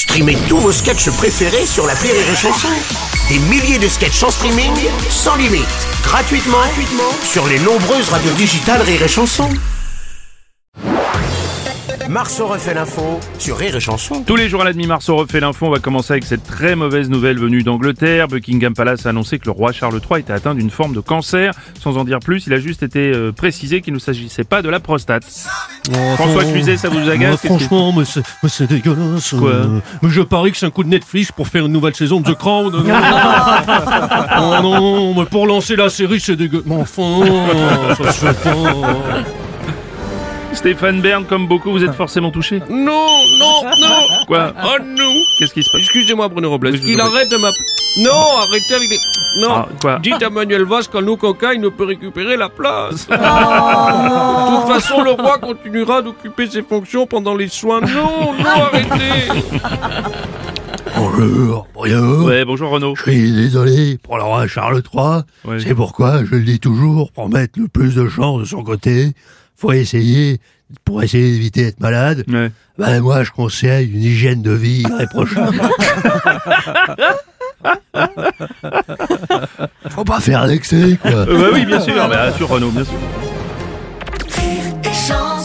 Streamez tous vos sketchs préférés sur la Rire et Chanson. Des milliers de sketchs en streaming, sans limite, gratuitement, sur les nombreuses radios digitales Rire et Chanson. Marceau refait l'info sur Rire. Tous les jours à la demi-mars, on refait l'info. On va commencer avec cette très mauvaise nouvelle venue d'Angleterre. Buckingham Palace a annoncé que le roi Charles III était atteint d'une forme de cancer. Sans en dire plus, il a juste été euh, précisé qu'il ne s'agissait pas de la prostate. François Cluzet, ça vous agace franchement, mais c'est, mais c'est dégueulasse. Quoi euh, mais je parie que c'est un coup de Netflix pour faire une nouvelle saison de The Crown. oh non, mais pour lancer la série, c'est dégueulasse. Mais enfin, ça se fait pas. Stéphane Bern, comme beaucoup, vous êtes forcément touché. Non, non, non. Quoi? Oh non. Qu'est-ce qui se passe? Excusez-moi, Bruno Robles. Qu'il prie. arrête de m'appeler. Non, arrêtez avec les. Non. Ah, quoi Dites à Manuel Valls qu'un nous coca, il ne peut récupérer la place. De toute façon, le roi continuera d'occuper ses fonctions pendant les soins. Non, non, arrêtez. Bonjour, Bruno. Ouais, bonjour Renaud. Je suis désolé pour le roi Charles III. Ouais. C'est pourquoi je le dis toujours, pour mettre le plus de chance de son côté, faut essayer, pour essayer d'éviter d'être malade, Ouais. ben moi je conseille une hygiène de vie très prochaine. Faut pas faire d'excès, quoi. Euh, bah oui, bien sûr, bien sûr Renaud, bien sûr. Rire et chanson